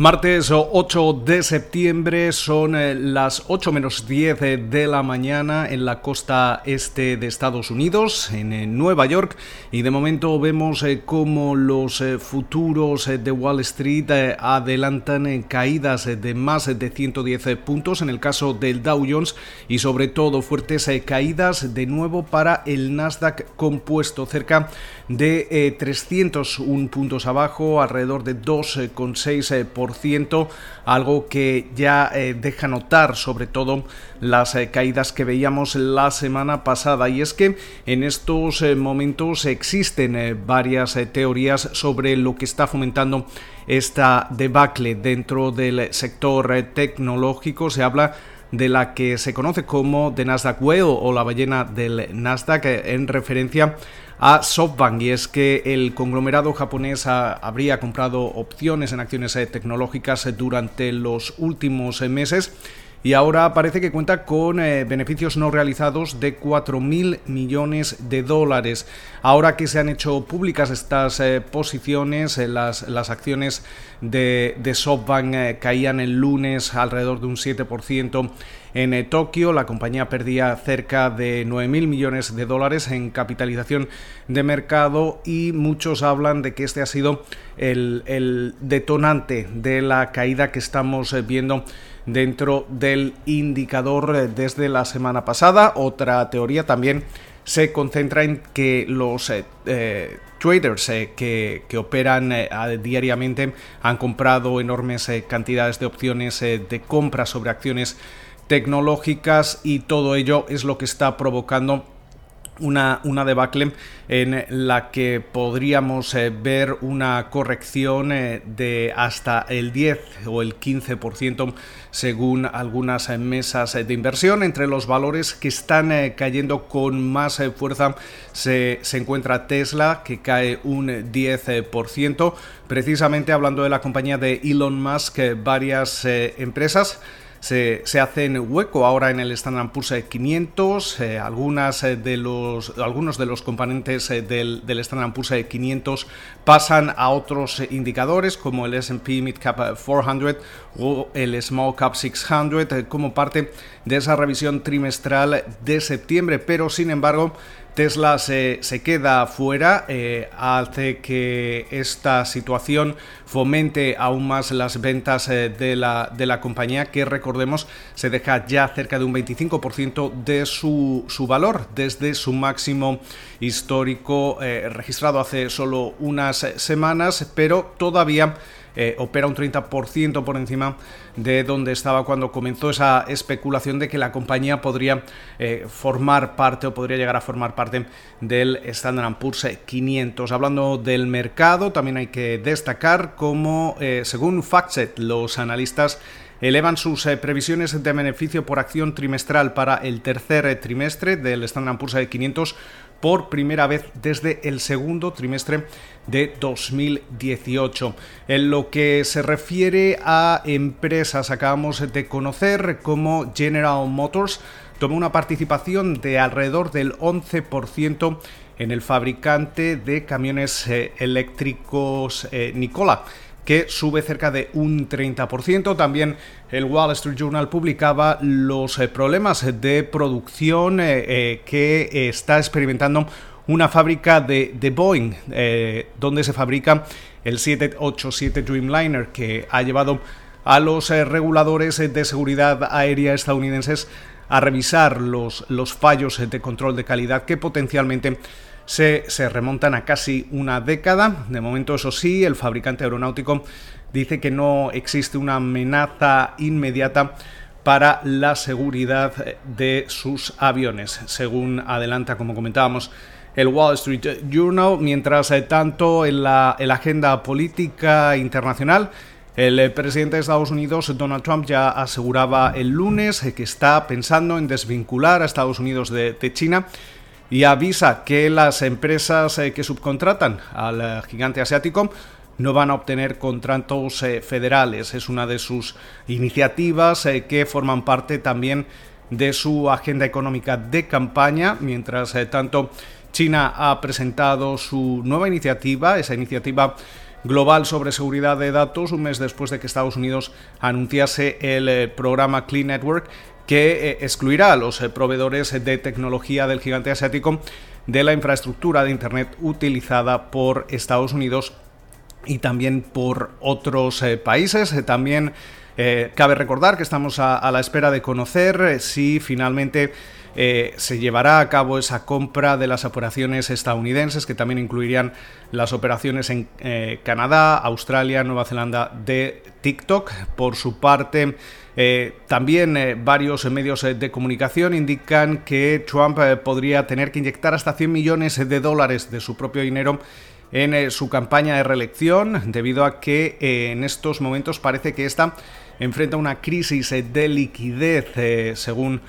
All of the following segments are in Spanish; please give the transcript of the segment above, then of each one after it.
Martes 8 de septiembre son eh, las 8 menos 10 eh, de la mañana en la costa este de Estados Unidos, en eh, Nueva York, y de momento vemos cómo los futuros de Wall Street adelantan caídas de más de 110 puntos en el caso del Dow Jones. Y sobre todo fuertes caídas de nuevo para el Nasdaq compuesto, cerca de 301 puntos abajo, alrededor de 2,6% algo que ya eh, deja notar sobre todo las eh, caídas que veíamos la semana pasada. Y es que en estos eh, momentos existen varias teorías sobre lo que está fomentando esta debacle dentro del sector tecnológico. Se habla de la que se conoce como The Nasdaq Whale o la ballena del Nasdaq en referencia a SoftBank. Y es que el conglomerado japonés habría comprado opciones en acciones eh, tecnológicas eh, durante los últimos eh, meses y ahora parece que cuenta con beneficios no realizados de 4.000 millones de dólares. Ahora que se han hecho públicas estas posiciones, las, las, acciones de, SoftBank caían el lunes alrededor de un 7% en eh, Tokio. La compañía perdía cerca de 9.000 millones de dólares en capitalización de mercado y muchos hablan de que este ha sido el, el detonante de la caída que estamos eh, viendo dentro del indicador eh, desde la semana pasada. Otra teoría también se concentra en que los traders que, que, operan diariamente han comprado enormes cantidades de opciones de compra sobre acciones tecnológicas y todo ello es lo que está provocando una, una, debacle en la que podríamos eh, ver una corrección eh, de hasta el 10 o el 15% según algunas eh, mesas de inversión. Entre los valores que están cayendo con más fuerza se, se, encuentra Tesla, que cae un 10%. Precisamente hablando de la compañía de Elon Musk, varias empresas se, hacen hueco ahora en el Standard Poor's 500. Eh, eh, de los, algunos de los componentes eh, del, del, Standard Poor's 500 pasan a otros indicadores como el S&P Mid Cap 400 o el Small Cap 600 como parte de esa revisión trimestral de septiembre, pero sin embargo Tesla se, queda fuera, eh, hace que esta situación fomente aún más las ventas eh, de, la, de, la, compañía, que recordemos se deja ya cerca de un 25% de su, su, valor desde su máximo histórico eh, registrado hace solo unas semanas, pero todavía eh, opera un 30% por encima de donde estaba cuando comenzó esa especulación de que la compañía podría eh, formar parte o podría llegar a formar parte del Standard Poor's 500. Hablando del mercado, también hay que destacar cómo, eh, según FactSet, los analistas elevan sus previsiones de beneficio por acción trimestral para el tercer trimestre del Standard Poor's 500 por primera vez desde el segundo trimestre de 2018. En lo que se refiere a empresas, acabamos de conocer como General Motors tomó una participación de alrededor del 11% en el fabricante de camiones eh, eléctricos eh, Nikola que sube cerca de un 30%. También el Wall Street Journal publicaba los eh, problemas de producción eh, eh, que está experimentando una fábrica de, Boeing, donde se fabrica el 787 Dreamliner, que ha llevado a los reguladores de seguridad aérea estadounidenses a revisar los, los fallos de control de calidad que potencialmente se, remontan a casi una década. De momento, eso sí, el fabricante aeronáutico dice que no existe una amenaza inmediata para la seguridad de sus aviones, según adelanta, como comentábamos, el Wall Street Journal. Mientras eh, tanto, en la, agenda política internacional, el eh, presidente de Estados Unidos, Donald Trump, ya aseguraba el lunes que está pensando en desvincular a Estados Unidos de China y avisa que las empresas eh, que subcontratan al eh, gigante asiático no van a obtener contratos eh, federales. Es una de sus iniciativas que forman parte también de su agenda económica de campaña. Mientras tanto, China ha presentado su nueva iniciativa, esa iniciativa global sobre seguridad de datos un mes después de que Estados Unidos anunciase el eh, programa Clean Network que eh, excluirá a los eh, proveedores de tecnología del gigante asiático de la infraestructura de Internet utilizada por Estados Unidos y también por otros países. También cabe recordar que estamos a, la espera de conocer si finalmente eh, se llevará a cabo esa compra de las operaciones estadounidenses, que también incluirían las operaciones en eh, Canadá, Australia, Nueva Zelanda de TikTok. Por su parte, eh, también varios medios de comunicación indican que Trump podría tener que inyectar hasta 100 millones de dólares de su propio dinero en su campaña de reelección, debido a que en estos momentos parece que esta enfrenta una crisis de liquidez, según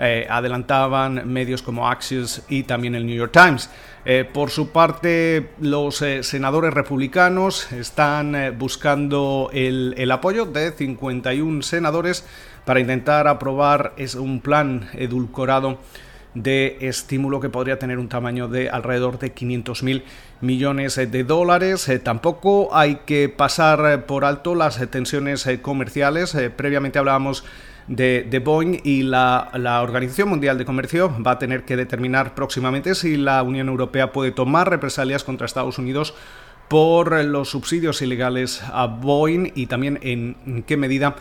eh, adelantaban medios como Axios y también el New York Times. Eh, por su parte, los eh, senadores republicanos están buscando el, apoyo de 51 senadores para intentar aprobar un plan edulcorado de estímulo que podría tener un tamaño de alrededor de 500 mil millones de dólares. tampoco hay que pasar por alto las tensiones comerciales. previamente hablábamos de, Boeing y la, Organización Mundial de Comercio va a tener que determinar próximamente si la Unión Europea puede tomar represalias contra Estados Unidos por los subsidios ilegales a Boeing y también en qué medida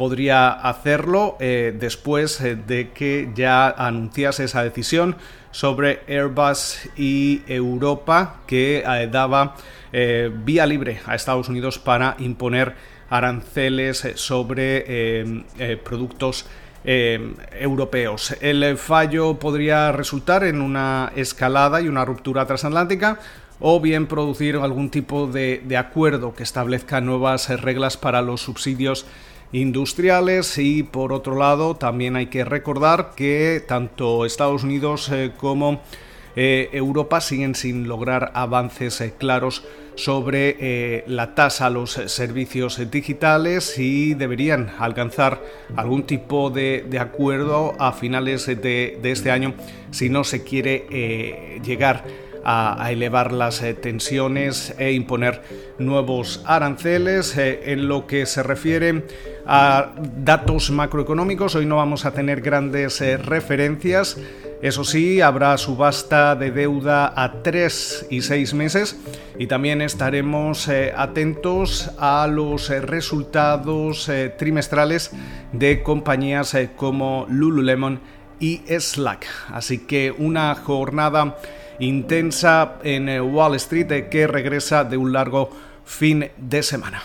podría hacerlo eh, después eh, de que ya anunciase esa decisión sobre Airbus y Europa que eh, daba vía libre a Estados Unidos para imponer aranceles eh, sobre eh, eh, productos europeos. El fallo podría resultar en una escalada y una ruptura transatlántica o bien producir algún tipo de, acuerdo que establezca nuevas reglas para los subsidios industriales y por otro lado también hay que recordar que tanto Estados Unidos como Europa siguen sin lograr avances claros sobre eh, la tasa a los servicios digitales y deberían alcanzar algún tipo de, acuerdo a finales de, este año si no se quiere eh, llegar a, elevar las eh, tensiones e imponer nuevos aranceles. en lo que se refiere a datos macroeconómicos, hoy no vamos a tener grandes referencias. Eso sí, habrá subasta de deuda a tres y seis meses y también estaremos eh, atentos a los eh, resultados eh, trimestrales de compañías como Lululemon y Slack. Así que una jornada intensa en Wall Street que regresa de un largo fin de semana.